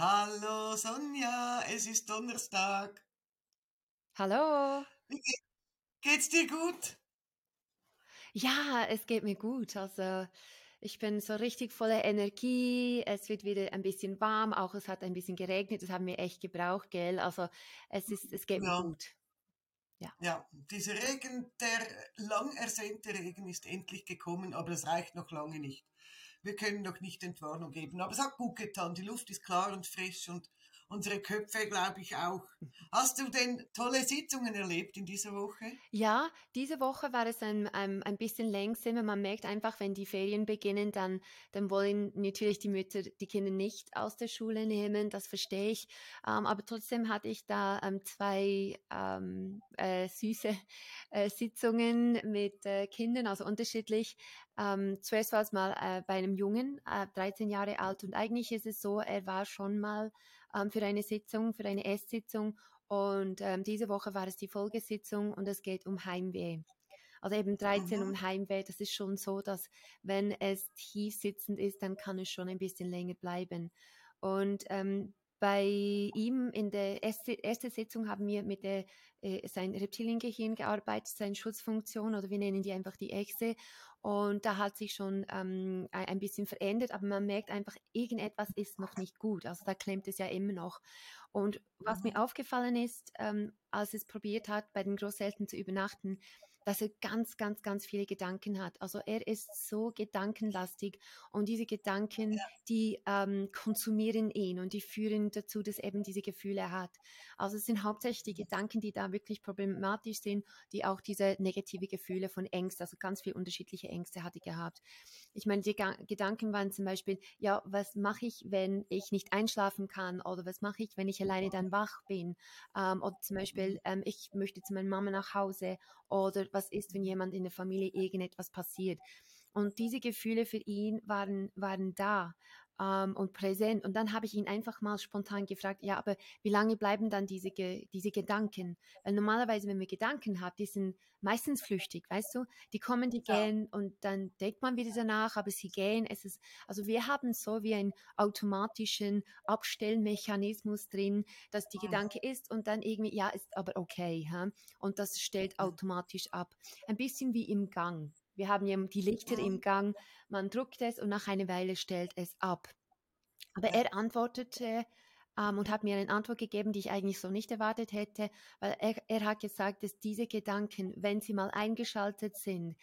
Hallo Sonja, es ist Donnerstag. Hallo. Ge- geht's dir gut? Ja, es geht mir gut. Also ich bin so richtig voller Energie. Es wird wieder ein bisschen warm. Auch es hat ein bisschen geregnet. Das haben wir echt gebraucht, gell? Also es ist, es geht mir Ja, gut. Ja. ja, dieser Regen, der lang ersehnte Regen ist endlich gekommen, aber es reicht noch lange nicht. Wir können noch nicht Entwarnung geben, aber es hat gut getan. Die Luft ist klar und frisch und unsere Köpfe, glaube ich, auch. Hast du denn tolle Sitzungen erlebt in dieser Woche? Ja, diese Woche war es ein, ein, ein bisschen längsamer. Man merkt einfach, wenn die Ferien beginnen, dann, dann wollen natürlich die Mütter die Kinder nicht aus der Schule nehmen. Das verstehe ich. Ähm, aber trotzdem hatte ich da ähm, zwei ähm, äh, süße äh, Sitzungen mit äh, Kindern, also unterschiedlich. Ähm, zuerst war es mal äh, bei einem Jungen, äh, 13 Jahre alt. Und eigentlich ist es so, er war schon mal ähm, für eine Sitzung, für eine Esssitzung und ähm, diese Woche war es die Folgesitzung und es geht um Heimweh. Also eben 13 Mhm. um Heimweh, das ist schon so, dass wenn es tief sitzend ist, dann kann es schon ein bisschen länger bleiben. Und ähm, bei ihm in der erste, erste Sitzung haben wir mit der, äh, sein Reptiliengehirn gearbeitet, seine Schutzfunktion oder wir nennen die einfach die Echse. Und da hat sich schon ähm, ein bisschen verändert, aber man merkt einfach, irgendetwas ist noch nicht gut. Also da klemmt es ja immer noch. Und was mir Mhm. aufgefallen ist, ähm, als es probiert hat, bei den Großeltern zu übernachten, dass er ganz, ganz, ganz viele Gedanken hat. Also er ist so gedankenlastig und diese Gedanken, Ja, die ähm, konsumieren ihn und die führen dazu, dass er eben diese Gefühle hat. Also es sind hauptsächlich die Gedanken, die da wirklich problematisch sind, die auch diese negative Gefühle von Ängsten, also ganz viele unterschiedliche Ängste hatte gehabt. Ich meine, die Ga Gedanken waren zum Beispiel, ja, was mache ich, wenn ich nicht einschlafen kann oder was mache ich, wenn ich alleine dann wach bin? Ähm, oder zum Beispiel, Mhm. ähm, ich möchte zu meiner Mama nach Hause oder was ist, wenn jemand in der Familie irgendetwas passiert? Und diese Gefühle für ihn waren, waren da ähm, und präsent. Und dann habe ich ihn einfach mal spontan gefragt, ja, aber wie lange bleiben dann diese, Ge diese Gedanken? Weil normalerweise, wenn wir Gedanken haben, die sind meistens flüchtig, weißt du? Die kommen, die ja, gehen und dann denkt man wieder danach, aber sie gehen. Es ist, also wir haben so wie einen automatischen Abstellmechanismus drin, dass die mhm. Gedanke ist und dann irgendwie, ja, ist aber okay. Ha? Und das stellt automatisch ab. Ein bisschen wie im Gang. Wir haben ja die Lichter im. Gang, man drückt es und nach einer Weile stellt es ab. Aber er antwortete ähm, und hat mir eine Antwort gegeben, die ich eigentlich so nicht erwartet hätte, weil er, er hat gesagt, dass diese Gedanken, wenn sie mal eingeschaltet sind,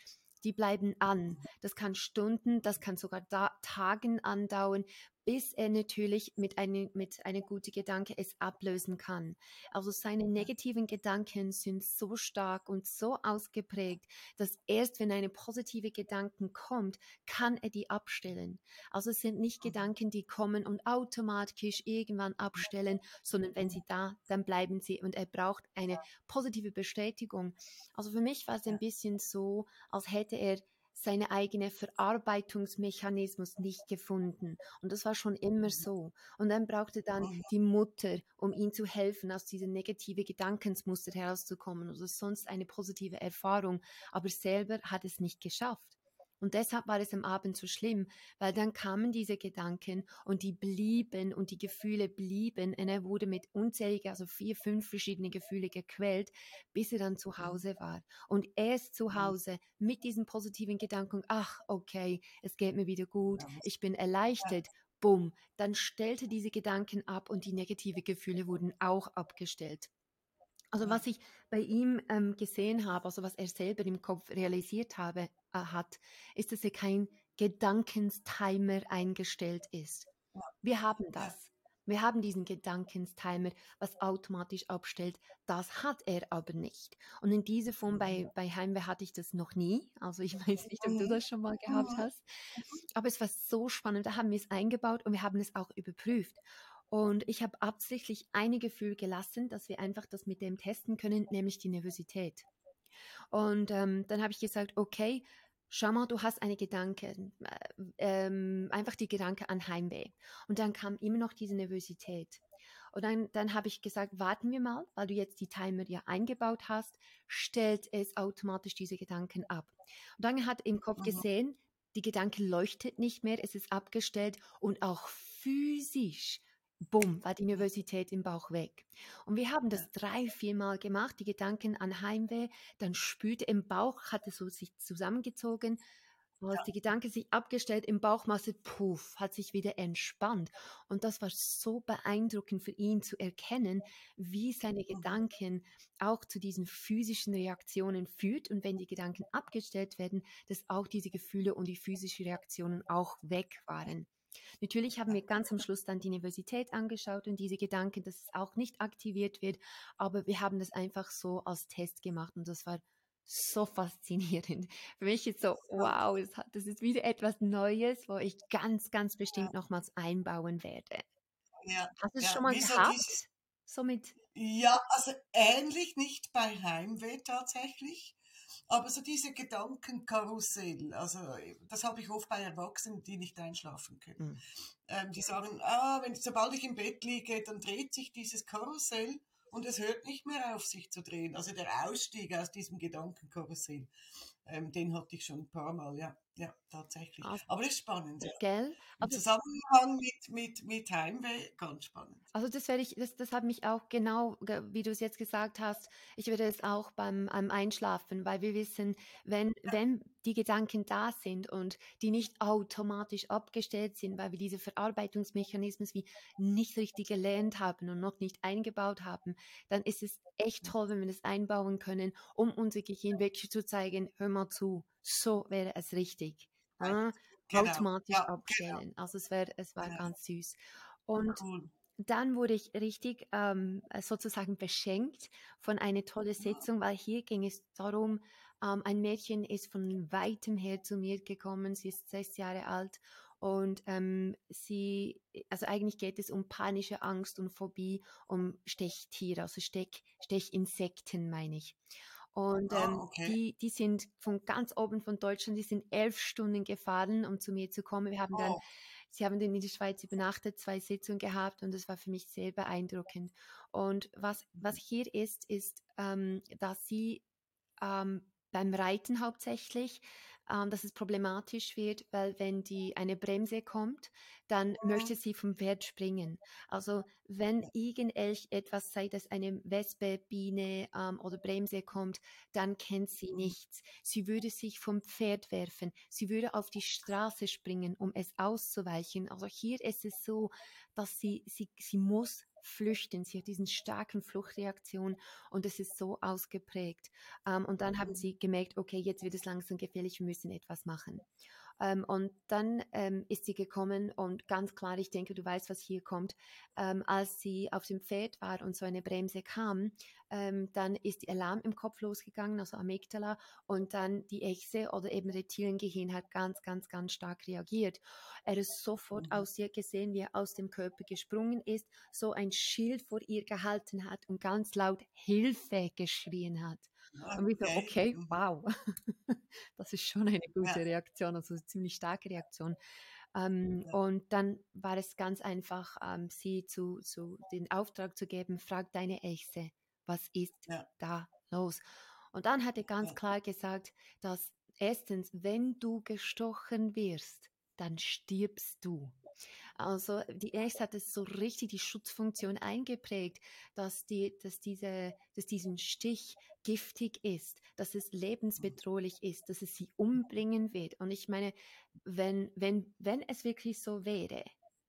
die bleiben an. Das kann Stunden, das kann sogar da, Tagen andauern, bis er natürlich mit einem mit einer guten Gedanke es ablösen kann. Also seine negativen Gedanken sind so stark und so ausgeprägt, dass erst wenn eine positive Gedanken kommt, kann er die abstellen. Also es sind nicht. Gedanken, die kommen und automatisch irgendwann abstellen, sondern wenn sie da, dann bleiben sie und er braucht eine positive Bestätigung. Also für mich war es ein bisschen so, als hätte er seine eigene Verarbeitungsmechanismus nicht gefunden. Und das war schon immer mhm. so. Und dann brauchte dann die Mutter, um ihm zu helfen, aus diesem negative Gedankensmuster herauszukommen oder sonst eine positive Erfahrung. Aber selber hat es nicht geschafft. Und deshalb war es am Abend so schlimm, weil dann kamen diese Gedanken und die blieben und die Gefühle blieben und er wurde mit unzähligen, also vier, fünf verschiedene Gefühle gequält, bis er dann zu Mhm. Hause war. Und erst zu Mhm. Hause mit diesen positiven Gedanken, ach, okay, es geht mir wieder gut, ich bin erleichtert, bumm, dann stellte diese Gedanken ab und die negative Gefühle wurden auch abgestellt. Also ja, was ich bei ihm ähm, gesehen habe, also was er selber im Kopf realisiert habe, äh, hat, ist, dass er kein Gedankenstimer eingestellt ist. Wir haben das. Wir haben diesen Gedankenstimer, was automatisch abstellt. Das hat er aber nicht. Und in dieser Form mhm. bei, bei Heimweh hatte ich das noch nie. Also ich weiß nicht, ob du Mhm. das schon mal gehabt Mhm. hast. Aber es war so spannend. Da haben wir es eingebaut und wir haben es auch überprüft. Und ich habe absichtlich ein Gefühl gelassen, dass wir einfach das mit dem testen können, nämlich die Nervosität. Und ähm, dann habe ich gesagt, okay, schau mal, du hast eine Gedanke, äh, ähm, einfach die Gedanke an Heimweh. Und dann kam immer noch diese Nervosität. Und dann, dann habe ich gesagt, warten wir mal, weil du jetzt die Timer ja eingebaut hast, stellt es automatisch diese Gedanken ab. Und dann hat im Kopf Mhm. gesehen, die Gedanke leuchtet nicht mehr, es ist abgestellt und auch physisch bumm, war die Nervosität im Bauch weg. Und wir haben das drei, viermal gemacht, die Gedanken an Heimweh, dann spürte im Bauch, hatte so sich zusammengezogen, als Ja. die Gedanken sich abgestellt, im Bauchmasse, puff, hat sich wieder entspannt. Und das war so beeindruckend für ihn zu erkennen, wie seine. Gedanken auch zu diesen physischen Reaktionen führt. Und wenn die Gedanken abgestellt werden, dass auch diese Gefühle und die physischen Reaktionen auch weg waren. Natürlich haben wir ganz am Schluss dann die Nervosität angeschaut und diese Gedanken, dass es auch nicht aktiviert wird, aber wir haben das einfach so als Test gemacht und das war so faszinierend. Für mich ist so, wow, das, hat, das ist wieder etwas Neues, wo ich ganz, ganz bestimmt Ja. nochmals einbauen werde. Ja, Hast du es ja. schon mal Wie so gehabt? diese, So mit, ja, also ähnlich nicht bei Heimweh tatsächlich, aber so diese Gedankenkarussell, also das habe ich oft bei Erwachsenen, die nicht einschlafen können. Mm. Ähm, die sagen, ah, wenn, sobald ich im Bett liege, dann dreht sich dieses Karussell und es hört nicht mehr auf, sich zu drehen. Also der Ausstieg aus diesem Gedankenkarussell, ähm, den hatte ich schon ein paar Mal, ja, ja, tatsächlich. also, Aber das ist spannend, ja. gell? Im Also Zusammenhang mit, mit, mit Heimweh, ganz spannend. Also das werde ich, das, das hat mich auch genau, ge- wie du es jetzt gesagt hast, ich werde es auch beim, beim Einschlafen, weil wir wissen, wenn, wenn die Gedanken da sind und die nicht automatisch abgestellt sind, weil wir diese Verarbeitungsmechanismen wie nicht richtig gelernt haben und noch nicht eingebaut haben, dann ist es echt toll, wenn wir das einbauen können, um unser Gehirn wirklich zu zeigen, hör mal zu, so wäre es richtig. Right. Ah, Genau, automatisch ja, genau, abstellen. Also es wäre, es war genau. ganz süß. Und Cool. dann wurde ich richtig ähm, sozusagen beschenkt von einer tollen Sitzung, weil hier ging es darum, ähm, ein Mädchen ist von weitem her zu mir gekommen, sie ist sechs Jahre alt und ähm, sie, also eigentlich geht es um panische Angst und Phobie, um Stechtiere, also Stech, Stechinsekten meine ich. Und Ah, ähm, okay. die, die sind von ganz oben von Deutschland, die sind elf Stunden gefahren, um zu mir zu kommen. Wir haben dann Oh, Sie haben dann in der Schweiz übernachtet, zwei Sitzungen gehabt und das war für mich sehr beeindruckend. Und was, was hier ist, ist, ähm, dass sie ähm, beim Reiten hauptsächlich, ähm, dass es problematisch wird, weil wenn die eine Bremse kommt, dann möchte sie vom Pferd springen. Also wenn irgendetwas, sei das eine Wespe, Biene ähm, oder Bremse kommt, dann kennt sie Mhm. nichts. Sie würde sich vom Pferd werfen. Sie würde auf die Straße springen, um es auszuweichen. Also hier ist es so, dass sie, sie, sie muss flüchten. Sie hat diesen starken Fluchtreaktion und es ist so ausgeprägt. Ähm, und dann haben Mhm. sie gemerkt, okay, jetzt wird es langsam gefährlich, wir müssen etwas machen. Ähm, und dann ähm, ist sie gekommen und ganz klar, ich denke, du weißt, was hier kommt. Ähm, als sie auf dem Pferd war und so eine Bremse kam, ähm, dann ist die Alarm im Kopf losgegangen, also Amygdala, und dann die Echse oder eben Reptiliengehirn hat ganz, ganz, ganz stark reagiert. Er ist sofort Mhm. aus ihr gesehen, wie er aus dem Körper gesprungen ist, so ein Schild vor ihr gehalten hat und ganz laut Hilfe geschrien hat. Und wir so, Okay. okay, wow, das ist schon eine gute Ja, Reaktion, also eine ziemlich starke Reaktion. Ähm, ja, und dann war es ganz einfach, ähm, sie zu, zu den Auftrag zu geben, frag deine Echse, was ist ja, da los? Und dann hat er ganz ja. klar gesagt, dass erstens, wenn du gestochen wirst, dann stirbst du. Also die Echse hat es so richtig die Schutzfunktion eingeprägt, dass, die, dass, diese, dass diesen Stich giftig ist, dass es lebensbedrohlich ist, dass es sie umbringen wird. Und ich meine, wenn, wenn, wenn es wirklich so wäre,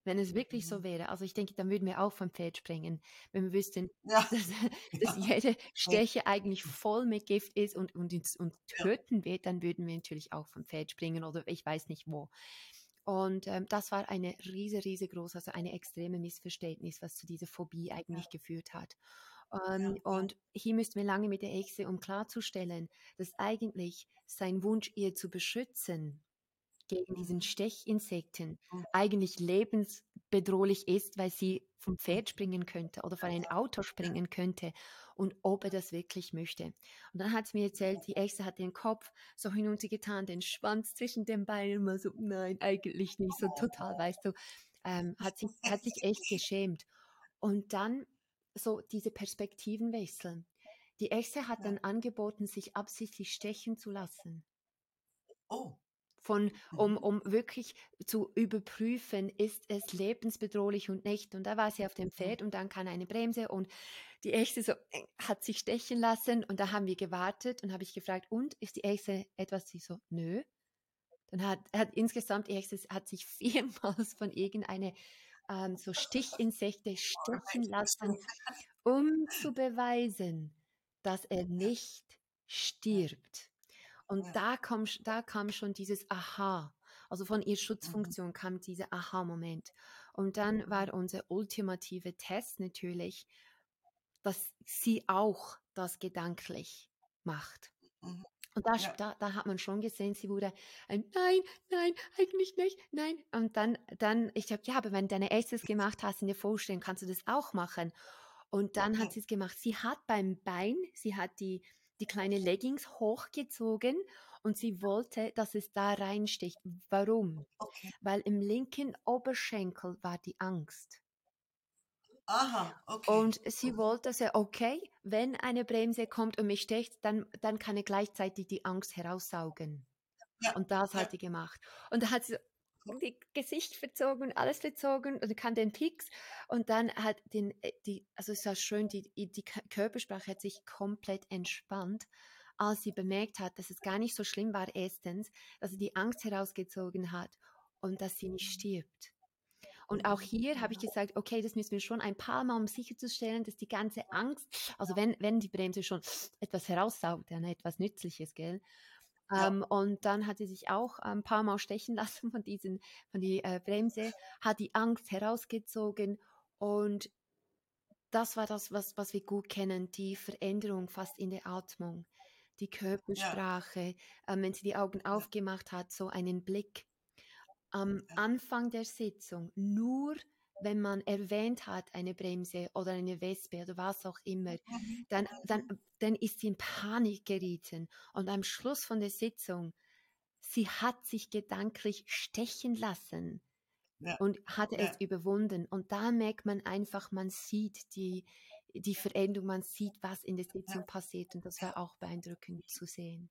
wenn es wirklich so Mhm. wäre, also ich denke, dann würden wir auch vom Pferd springen, wenn wir wüssten, Ja, dass, dass ja, jede ja, Steche eigentlich voll mit Gift ist und, und ja, töten wird, dann würden wir natürlich auch vom Pferd springen oder ich weiß nicht wo. Und ähm, das war eine riese, riesengroße, also eine extreme Missverständnis, was zu dieser Phobie ja, eigentlich geführt hat. ja, Ähm, ja. und hier müssten wir lange mit der Echse, um klarzustellen, dass eigentlich sein Wunsch, ihr zu beschützen gegen diesen Mhm. Stechinsekten, Mhm. eigentlich lebensbedrohlich ist, weil sie vom Pferd springen könnte oder von einem Auto springen könnte und ob er das wirklich möchte. Und dann hat sie mir erzählt, die Echse hat den Kopf so hinuntergetan, den Schwanz zwischen den Beinen, mal so, nein, eigentlich nicht, so total, weißt du, ähm, hat, sich, hat sich echt geschämt. Und dann so diese Perspektivenwechsel. Die Echse hat dann angeboten, sich absichtlich stechen zu lassen Oh, von, um, mhm. um wirklich zu überprüfen, ist es lebensbedrohlich und nicht. Und da war sie auf dem mhm. Pferd und dann kam eine Bremse und die Echse so äh, hat sich stechen lassen und da haben wir gewartet und habe ich gefragt, und ist die Echse etwas? Sie so, nö. Dann hat, hat insgesamt die Echse hat sich viermal von irgendeiner ähm, so Stichinsekte stechen lassen, um zu beweisen, dass er nicht stirbt. Und da, kam, da kam schon dieses Aha. Also von ihr mhm. Schutzfunktion kam dieser Aha-Moment. Und dann war unser ultimative Test natürlich, dass sie auch das gedanklich macht. Mhm. Und da, ja. da, da, hat man schon gesehen, sie wurde ein Nein, nein, eigentlich nicht, nein. Und dann, dann ich habe, ja, aber wenn du deine erstes gemacht hast in der Vorstellung, kannst du das auch machen. Und dann okay. hat sie es gemacht. Sie hat beim Bein, sie hat die, die kleine Leggings hochgezogen und sie wollte, dass es da reinsticht. Warum? Okay. Weil im linken Oberschenkel war die Angst. Aha, okay. Und sie wollte so, okay, wenn eine Bremse kommt und mich sticht, dann, dann kann ich gleichzeitig die Angst heraussaugen. Ja, und das ja. hat sie gemacht. Und da hat sie die Gesicht verzogen und alles verzogen und kann den Pix und dann hat den, äh, die, also es war schön, die, die Körpersprache hat sich komplett entspannt, als sie bemerkt hat, dass es gar nicht so schlimm war, erstens, dass sie die Angst herausgezogen hat und dass sie nicht stirbt. Und auch hier habe ich gesagt, okay, das müssen wir schon ein paar Mal, um sicherzustellen, dass die ganze Angst, also wenn, wenn die Bremse schon etwas heraussaugt, ja, ne, etwas Nützliches, gell? Ja. Ähm, und dann hat sie sich auch ein paar Mal stechen lassen von diesen, von die äh, Bremse, hat die Angst herausgezogen und das war das, was, was wir gut kennen, die Veränderung fast in der Atmung, die Körpersprache, ja. ähm, wenn sie die Augen aufgemacht hat, so einen Blick am Anfang der Sitzung nur wenn man erwähnt hat, eine Bremse oder eine Wespe oder was auch immer, mhm. dann, dann, dann ist sie in Panik gerieten. Und am Schluss von der Sitzung, sie hat sich gedanklich stechen lassen ja. und hat ja. es überwunden. Und da merkt man einfach, man sieht die, die Veränderung, man sieht, was in der Sitzung ja. passiert. Und das war auch beeindruckend zu sehen.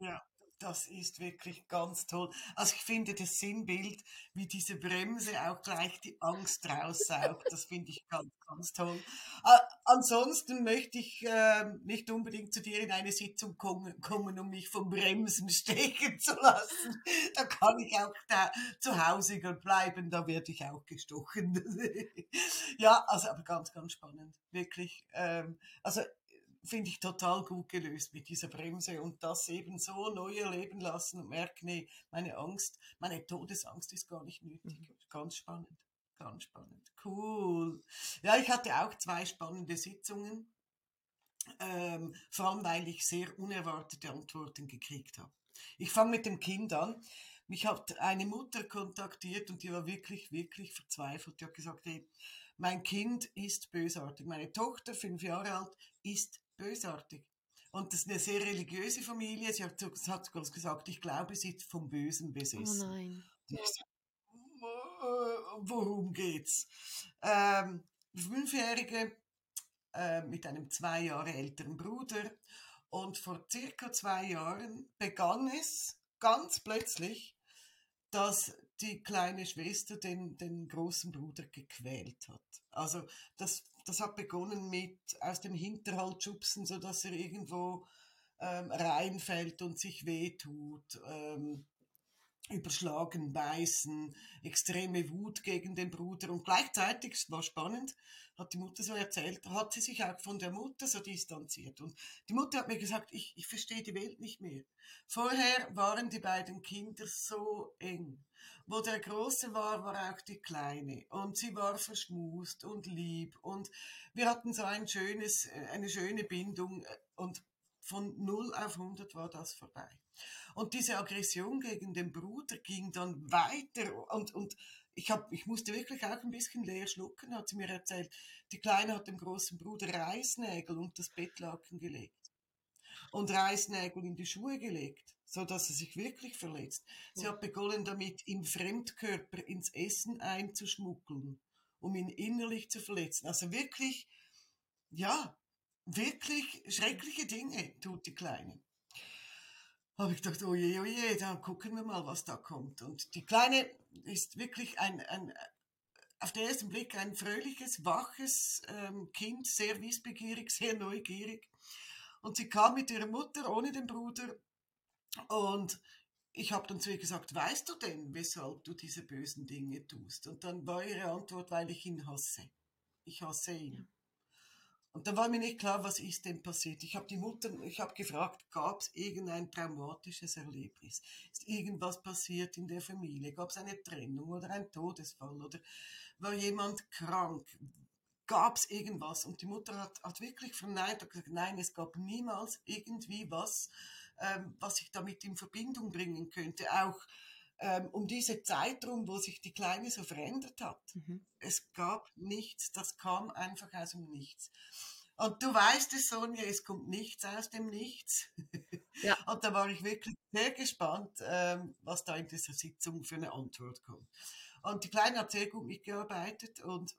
Ja, das ist wirklich ganz toll. Also ich finde das Sinnbild, wie diese Bremse auch gleich die Angst raussaugt, das finde ich ganz, ganz toll. Äh, ansonsten möchte ich äh, nicht unbedingt zu dir in eine Sitzung kommen, kommen, um mich vom Bremsen stechen zu lassen. Da kann ich auch da zu Hause bleiben, da werde ich auch gestochen. ja, also aber ganz, ganz spannend, wirklich. Ähm, also finde ich total gut gelöst mit dieser Bremse und das eben so neu erleben lassen und merken, nee, meine Angst, meine Todesangst ist gar nicht nötig. Mhm. Ganz spannend, ganz spannend. Cool. Ja, ich hatte auch zwei spannende Sitzungen, ähm, vor allem weil ich sehr unerwartete Antworten gekriegt habe. Ich fange mit dem Kind an. Mich hat eine Mutter kontaktiert und die war wirklich, wirklich verzweifelt. Die hat gesagt, hey, mein Kind ist bösartig. Meine Tochter, fünf Jahre alt, ist bösartig. Und das ist eine sehr religiöse Familie. Sie hat, hat sogar gesagt, ich glaube, sie ist vom Bösen besessen. Oh nein. worum geht's? Ähm, Fünfjährige äh, mit einem zwei Jahre älteren Bruder. Und vor circa zwei Jahren begann es ganz plötzlich, dass die kleine Schwester den, den großen Bruder gequält hat. Also das das hat begonnen mit aus dem Hinterhalt schubsen, so dass er irgendwo ähm, reinfällt und sich wehtut. Ähm, überschlagen, beißen, extreme Wut gegen den Bruder und gleichzeitig, es war spannend, hat die Mutter so erzählt, hat sie sich auch von der Mutter so distanziert und die Mutter hat mir gesagt, ich, ich verstehe die Welt nicht mehr. Vorher waren die beiden Kinder so eng. Wo der Große war, war auch die Kleine und sie war verschmust und lieb und wir hatten so ein schönes, eine schöne Bindung und von 0 auf 100 war das vorbei. Und diese Aggression gegen den Bruder ging dann weiter und, und ich, hab, ich musste wirklich auch ein bisschen leer schlucken, hat sie mir erzählt. Die Kleine hat dem großen Bruder Reißnägel und das Bettlaken gelegt. Und Reißnägel in die Schuhe gelegt, so dass er sich wirklich verletzt. Sie hat begonnen damit, im Fremdkörper ins Essen einzuschmuggeln, um ihn innerlich zu verletzen. Also wirklich, ja, wirklich schreckliche Dinge tut die Kleine. Habe ich gedacht, oh je, oh je, dann gucken wir mal, was da kommt. Und die Kleine ist wirklich ein, ein auf den ersten Blick ein fröhliches, waches ähm, Kind, sehr wissbegierig, sehr neugierig. Und sie kam mit ihrer Mutter ohne den Bruder und ich habe dann zu ihr gesagt, weißt du denn, weshalb du diese bösen Dinge tust? Und dann war ihre Antwort, weil ich ihn hasse. Ich hasse ihn. Und dann war mir nicht klar, was ist denn passiert. Ich habe die Mutter, ich habe gefragt, gab es irgendein traumatisches Erlebnis? Ist irgendwas passiert in der Familie? Gab es eine Trennung oder ein Todesfall? Oder war jemand krank? Gab es irgendwas? Und die Mutter hat, hat wirklich verneint und gesagt, nein, es gab niemals irgendwie was, ähm, was ich damit in Verbindung bringen könnte. Auch ähm, um diese Zeitraum, wo sich die Kleine so verändert hat. Mhm. Es gab nichts, das kam einfach aus dem Nichts. Und du weißt es, Sonja, es kommt nichts aus dem Nichts. Ja. Und da war ich wirklich sehr gespannt, ähm, was da in dieser Sitzung für eine Antwort kommt. Und die Kleine hat sehr gut mitgearbeitet und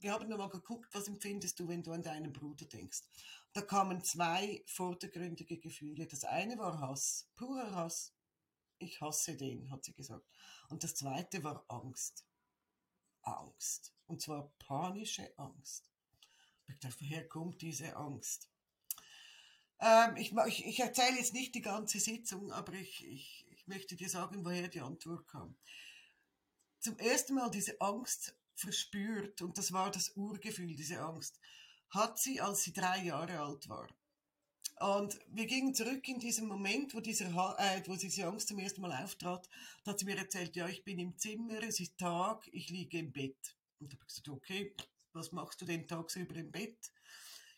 wir haben nochmal geguckt, was empfindest du, wenn du an deinen Bruder denkst. Da kamen zwei vordergründige Gefühle. Das eine war Hass, purer Hass. Ich hasse den, hat sie gesagt. Und das zweite war Angst. Angst. Und zwar panische Angst. Ich dachte, woher kommt diese Angst? Ähm, ich, ich, ich erzähle jetzt nicht die ganze Sitzung, aber ich, ich, ich möchte dir sagen, woher die Antwort kam. Zum ersten Mal diese Angst verspürt, und das war das Urgefühl, diese Angst, hat sie, als sie drei Jahre alt war. Und wir gingen zurück in diesen Moment, wo, dieser, äh, wo diese Angst zum ersten Mal auftrat. Da hat sie mir erzählt, ja, ich bin im Zimmer, es ist Tag, ich liege im Bett. Und da habe ich gesagt, okay, was machst du denn tagsüber im Bett?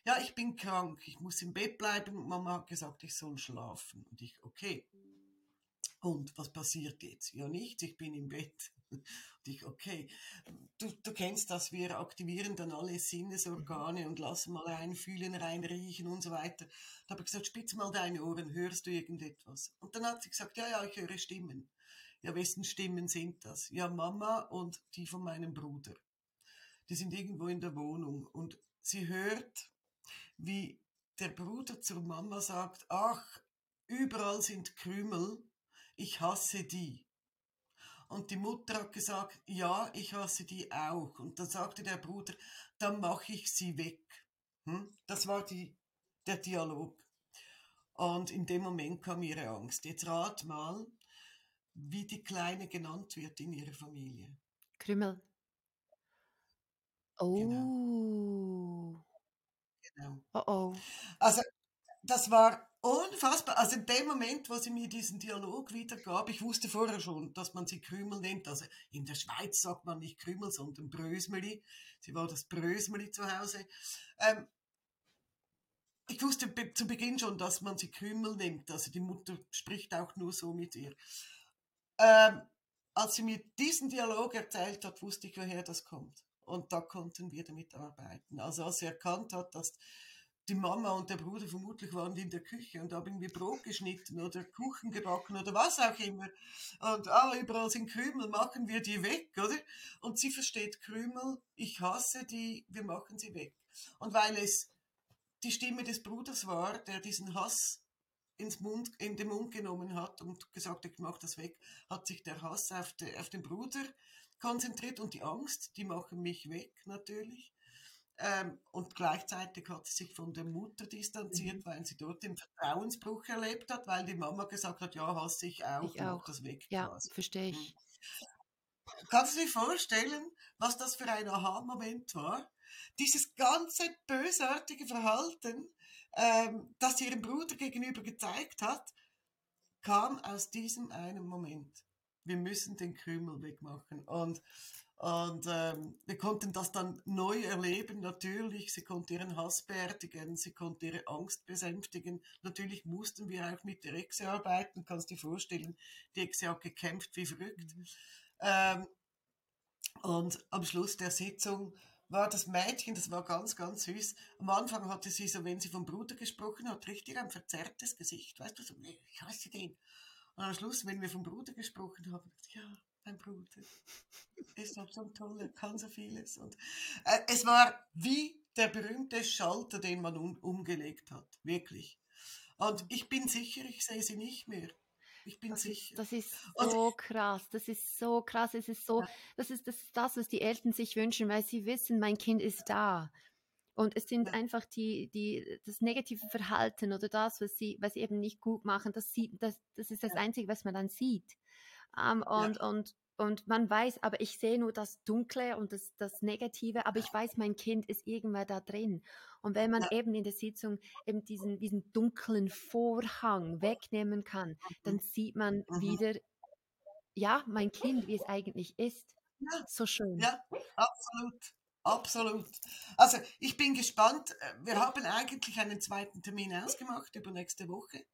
Ja, ich bin krank, ich muss im Bett bleiben. Mama hat gesagt, ich soll schlafen. Und ich, okay. Und was passiert jetzt? Ja, nichts, ich bin im Bett. Und ich, okay. Du, du kennst das, wir aktivieren dann alle Sinnesorgane und lassen mal einfühlen, reinriechen und so weiter. Da habe ich gesagt, spitz mal deine Ohren, hörst du irgendetwas? Und dann hat sie gesagt, ja, ja, ich höre Stimmen. Ja, wessen Stimmen sind das? Ja, Mama und die von meinem Bruder. Die sind irgendwo in der Wohnung und sie hört, wie der Bruder zur Mama sagt, ach, überall sind Krümel ich hasse die. Und die Mutter hat gesagt, ja, ich hasse die auch. Und dann sagte der Bruder, dann mache ich sie weg. Hm? Das war die, der Dialog. Und in dem Moment kam ihre Angst. Jetzt rat mal, wie die Kleine genannt wird in ihrer Familie. Krümel. Oh. Genau. genau. Oh oh. Also, das war Unfassbar. Also in dem Moment, wo sie mir diesen Dialog wiedergab, ich wusste vorher schon, dass man sie Krümel nennt. Also in der Schweiz sagt man nicht Krümel, sondern Brösmeli. Sie war das Brösmeli zu Hause. Ähm, ich wusste zu Beginn schon, dass man sie Krümel nennt. Also die Mutter spricht auch nur so mit ihr. Ähm, als sie mir diesen Dialog erzählt hat, wusste ich, woher das kommt. Und da konnten wir damit arbeiten. Also als sie erkannt hat, dass die Mama und der Bruder vermutlich waren in der Küche und haben irgendwie Brot geschnitten oder Kuchen gebacken oder was auch immer. Und ah, überall sind Krümel, machen wir die weg, oder? Und sie versteht Krümel, ich hasse die, wir machen sie weg. Und weil es die Stimme des Bruders war, der diesen Hass ins Mund, in den Mund genommen hat und gesagt, ich mach das weg, hat sich der Hass auf, de, auf den Bruder konzentriert und die Angst, die machen mich weg natürlich. Ähm, und gleichzeitig hat sie sich von der Mutter distanziert, mhm. weil sie dort den Vertrauensbruch erlebt hat, weil die Mama gesagt hat, ja, hasse ich auch, ich auch. das weg. Ja, verstehe ich. Mhm. Kannst du dir vorstellen, was das für ein Aha-Moment war? Dieses ganze bösartige Verhalten, ähm, das sie ihrem Bruder gegenüber gezeigt hat, kam aus diesem einen Moment. Wir müssen den Krümel wegmachen. Und und ähm, wir konnten das dann neu erleben, natürlich. Sie konnte ihren Hass beerdigen, sie konnte ihre Angst besänftigen. Natürlich mussten wir auch mit der Exe arbeiten, kannst dir vorstellen. Die Exe hat gekämpft wie verrückt. Mhm. Ähm, und am Schluss der Sitzung war das Mädchen, das war ganz, ganz süß. Am Anfang hatte sie so, wenn sie vom Bruder gesprochen hat, richtig ein verzerrtes Gesicht. Weißt du, so, ich hasse den. Und am Schluss, wenn wir vom Bruder gesprochen haben, ja, mein Bruder ist doch so toll, er kann so vieles. Und äh, es war wie der berühmte Schalter, den man um, umgelegt hat, wirklich. Und ich bin sicher, ich sehe sie nicht mehr. Ich bin Das sicher. ist, das ist Und so krass. Das ist so krass. Es ist so, ja, das ist das, ist das, was die Eltern sich wünschen, weil sie wissen, mein Kind ist da. Und es sind ja, einfach die, die, das negative Verhalten oder das, was sie, was sie eben nicht gut machen, das sieht, das, das ist das Einzige, was man dann sieht. Ähm, ja, und, und, und man weiß, aber ich sehe nur das Dunkle und das, das Negative, aber ich weiß, mein Kind ist irgendwann da drin. Und wenn man ja, eben in der Sitzung eben diesen, diesen dunklen Vorhang wegnehmen kann, dann mhm, sieht man mhm. wieder, ja, mein Kind, wie es eigentlich ist. ja, So schön. ja, absolut. Absolut. Also ich bin gespannt. Wir haben eigentlich einen zweiten Termin ausgemacht über nächste Woche.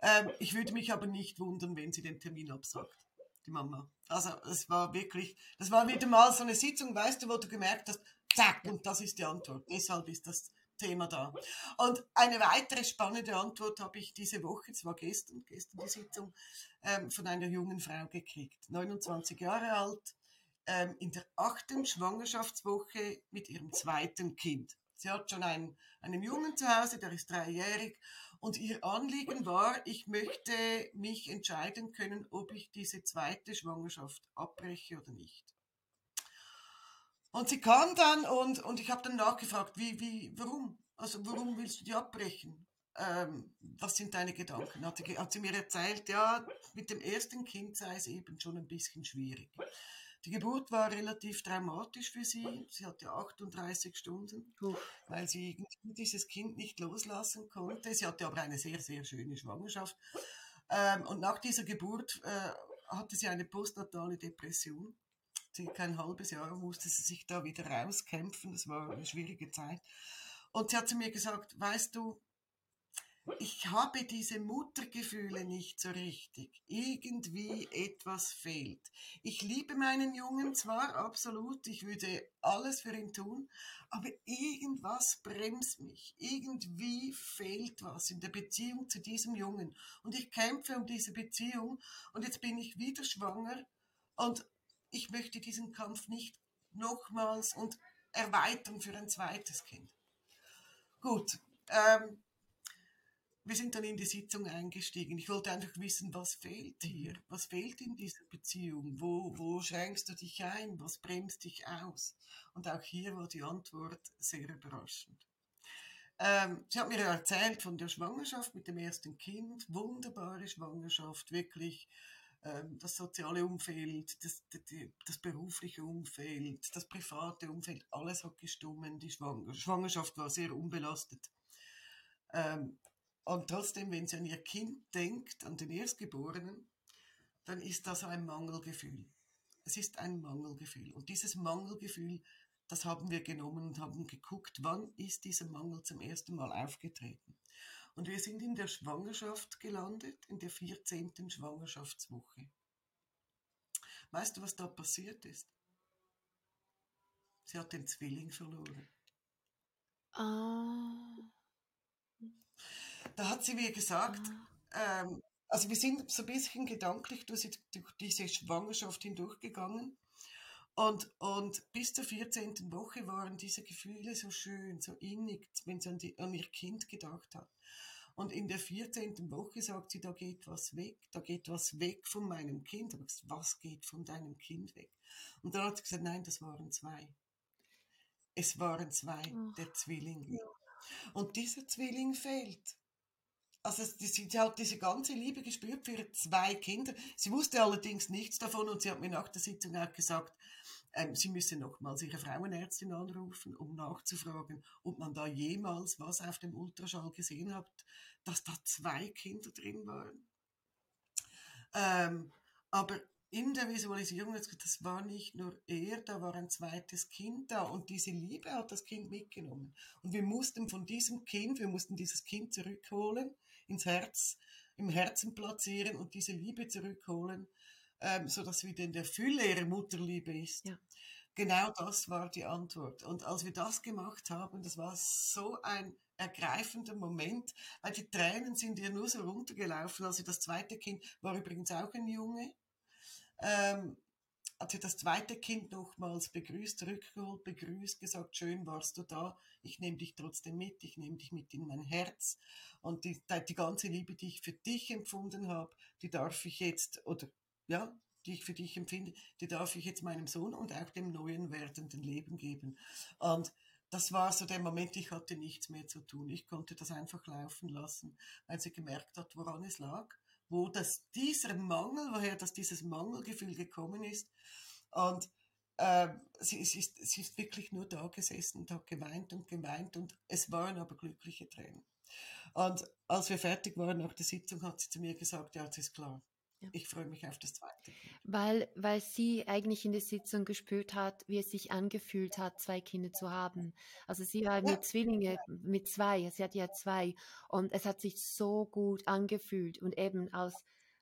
Ähm, ich würde mich aber nicht wundern, wenn sie den Termin absagt, die Mama. Also es war wirklich, das war wieder mal so eine Sitzung, weißt du, wo du gemerkt hast, zack, und das ist die Antwort. Deshalb ist das Thema da. Und eine weitere spannende Antwort habe ich diese Woche, es war gestern, gestern die Sitzung, ähm, von einer jungen Frau gekriegt. 29 Jahre alt, ähm, in der achten Schwangerschaftswoche mit ihrem zweiten Kind. Sie hat schon einen, einen Jungen zu Hause, der ist dreijährig. Und ihr Anliegen war, ich möchte mich entscheiden können, ob ich diese zweite Schwangerschaft abbreche oder nicht. Und sie kam dann und, und ich habe dann nachgefragt, wie, wie, warum? Also warum willst du die abbrechen? Ähm, was sind deine Gedanken? Hat sie, hat sie mir erzählt, ja, mit dem ersten Kind sei es eben schon ein bisschen schwierig. Die Geburt war relativ dramatisch für sie. Sie hatte 38 Stunden, weil sie dieses Kind nicht loslassen konnte. Sie hatte aber eine sehr, sehr schöne Schwangerschaft. Ähm, und nach dieser Geburt äh, hatte sie eine postnatale Depression. Circa ein halbes Jahr musste sie sich da wieder rauskämpfen. Das war eine schwierige Zeit. Und sie hat zu mir gesagt, weißt du, ich habe diese Muttergefühle nicht so richtig. Irgendwie etwas fehlt. Ich liebe meinen Jungen zwar absolut, ich würde alles für ihn tun, aber irgendwas bremst mich. Irgendwie fehlt was in der Beziehung zu diesem Jungen. Und ich kämpfe um diese Beziehung und jetzt bin ich wieder schwanger und ich möchte diesen Kampf nicht nochmals und erweitern für ein zweites Kind. Gut, ähm, wir sind dann in die Sitzung eingestiegen. Ich wollte einfach wissen, was fehlt hier? Was fehlt in dieser Beziehung? Wo, wo schränkst du dich ein? Was bremst dich aus? Und auch hier war die Antwort sehr überraschend. Ähm, sie hat mir erzählt von der Schwangerschaft mit dem ersten Kind. Wunderbare Schwangerschaft, wirklich. Ähm, das soziale Umfeld, das, das, das, berufliche Umfeld, das private Umfeld, alles hat gestummen. Die Schwangerschaft war sehr unbelastet. Ähm, und trotzdem, wenn sie an ihr Kind denkt, an den Erstgeborenen, dann ist das ein Mangelgefühl. Es ist ein Mangelgefühl. Und dieses Mangelgefühl, das haben wir genommen und haben geguckt, wann ist dieser Mangel zum ersten Mal aufgetreten. Und wir sind in der Schwangerschaft gelandet, in der 14. Schwangerschaftswoche. Weißt du, was da passiert ist? Sie hat den Zwilling verloren. Ah. Da hat sie mir gesagt, Ah. ähm, also wir sind so ein bisschen gedanklich durch, durch diese Schwangerschaft hindurchgegangen. Und, und bis zur 14. Woche waren diese Gefühle so schön, so innig, wenn sie an, die, an ihr Kind gedacht hat. Und in der 14. Woche sagt sie, da geht was weg, da geht was weg von meinem Kind. Aber was geht von deinem Kind weg? Und dann hat sie gesagt, nein, das waren zwei. Es waren zwei, Oh. der Zwilling. Und dieser Zwilling fehlt. Also sie, hat diese ganze Liebe gespürt für ihre zwei Kinder. Sie wusste allerdings nichts davon und sie hat mir nach der Sitzung auch gesagt, ähm, sie müsse nochmals ihre Frauenärztin anrufen, um nachzufragen, ob man da jemals was auf dem Ultraschall gesehen hat, dass da zwei Kinder drin waren. Ähm, aber in der Visualisierung, das war nicht nur er, da war ein zweites Kind da und diese Liebe hat das Kind mitgenommen. Und wir mussten von diesem Kind, wir mussten dieses Kind zurückholen, ins Herz, im Herzen platzieren und diese Liebe zurückholen, ähm, sodass wieder in der Fülle ihrer Mutterliebe ist. Ja. Genau das war die Antwort. Und als wir das gemacht haben, das war so ein ergreifender Moment, weil die Tränen sind ihr nur so runtergelaufen. Also das zweite Kind war übrigens auch ein Junge. Ähm, hat sie das zweite Kind nochmals begrüßt, zurückgeholt, begrüßt, gesagt, schön warst du da, ich nehme dich trotzdem mit, ich nehme dich mit in mein Herz und die, die ganze Liebe, die ich für dich empfunden habe, die darf ich jetzt, oder ja, die ich für dich empfinde, die darf ich jetzt meinem Sohn und auch dem neuen werdenden Leben geben. Und das war so der Moment, ich hatte nichts mehr zu tun. Ich konnte das einfach laufen lassen, weil sie gemerkt hat, woran es lag, wo das, dieser Mangel, woher das dieses Mangelgefühl gekommen ist. Und äh, sie, sie, ist, sie ist wirklich nur da gesessen und hat geweint und geweint und es waren aber glückliche Tränen. Und als wir fertig waren nach der Sitzung, hat sie zu mir gesagt, ja, es ist klar, ja. Ich freue mich auf das zweite. Weil, weil sie eigentlich in der Sitzung gespürt hat, wie es sich angefühlt hat, zwei Kinder zu haben. Also sie war mit Zwillinge, mit zwei, sie hat ja zwei. Und es hat sich so gut angefühlt. Und eben als,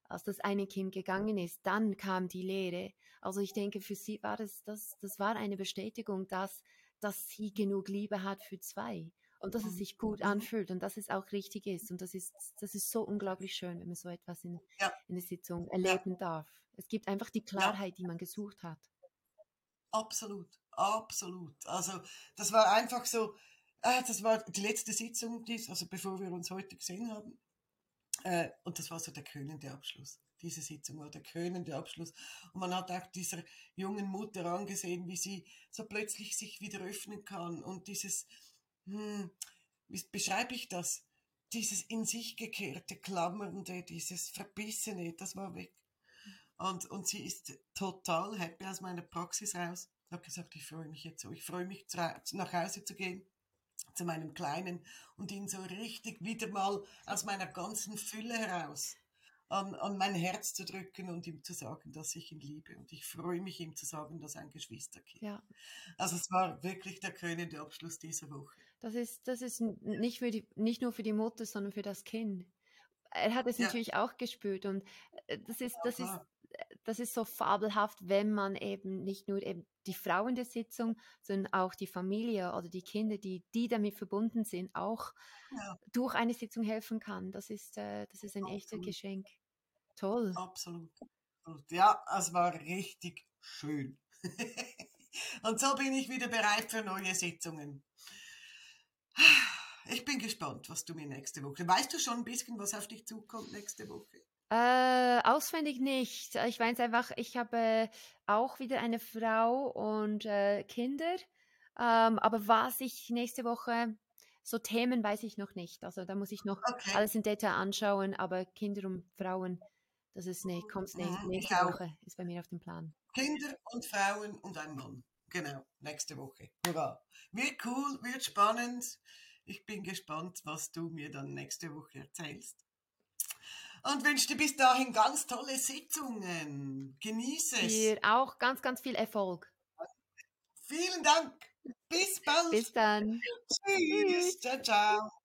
als das eine Kind gegangen ist, dann kam die Lehre. Also ich denke, für sie war das, das, das war eine Bestätigung, dass, dass sie genug Liebe hat für zwei und dass es sich gut anfühlt und dass es auch richtig ist. Und das ist, das ist so unglaublich schön, wenn man so etwas in, ja. in der Sitzung erleben ja. darf. Es gibt einfach die Klarheit, ja. die man gesucht hat. Absolut, absolut. Also das war einfach so, äh, das war die letzte Sitzung, dies, also bevor wir uns heute gesehen haben. Äh, und das war so der krönende Abschluss. Diese Sitzung war der krönende Abschluss. Und man hat auch dieser jungen Mutter angesehen, wie sie so plötzlich sich wieder öffnen kann und dieses, hm, wie beschreibe ich das? Dieses in sich gekehrte, klammernde, dieses Verbissene, das war weg. Und, und sie ist total happy aus meiner Praxis raus. Ich habe gesagt, ich freue mich jetzt so. Ich freue mich, nach Hause zu gehen, zu meinem Kleinen und ihn so richtig wieder mal aus meiner ganzen Fülle heraus an, an mein Herz zu drücken und ihm zu sagen, dass ich ihn liebe. Und ich freue mich, ihm zu sagen, dass ein Geschwisterkind. Ja. Also es war wirklich der krönende Abschluss dieser Woche. Das ist, das ist nicht, für die, nicht nur für die Mutter, sondern für das Kind. Er hat es ja. natürlich auch gespürt und äh, das ist, das ist, das ist so fabelhaft, wenn man eben nicht nur eben die Frau in der Sitzung, sondern auch die Familie oder die Kinder, die, die damit verbunden sind, auch ja. durch eine Sitzung helfen kann. Das ist, äh, das ist ein Absolut. echtes Geschenk. Toll. Absolut. Ja, es war richtig schön. und so bin ich wieder bereit für neue Sitzungen. Ich bin gespannt, was du mir nächste Woche. Weißt du schon ein bisschen, was auf dich zukommt nächste Woche? Äh, auswendig nicht. Ich weiß einfach, ich habe auch wieder eine Frau und äh, Kinder. Ähm, aber was ich nächste Woche, so Themen weiß ich noch nicht. Also da muss ich noch okay. alles in Detail anschauen. Aber Kinder und Frauen, das ist ne, kommt nächste, mhm, nächste Woche, ist bei mir auf dem Plan. Kinder und Frauen und ein Mann. Genau, nächste Woche. Hurra. Wird cool, wird spannend. Ich bin gespannt, was du mir dann nächste Woche erzählst. Und wünsche dir bis dahin ganz tolle Sitzungen. Genieße es. Dir auch ganz, ganz viel Erfolg. Vielen Dank. Bis bald. Bis dann. Tschüss. Ciao, ciao.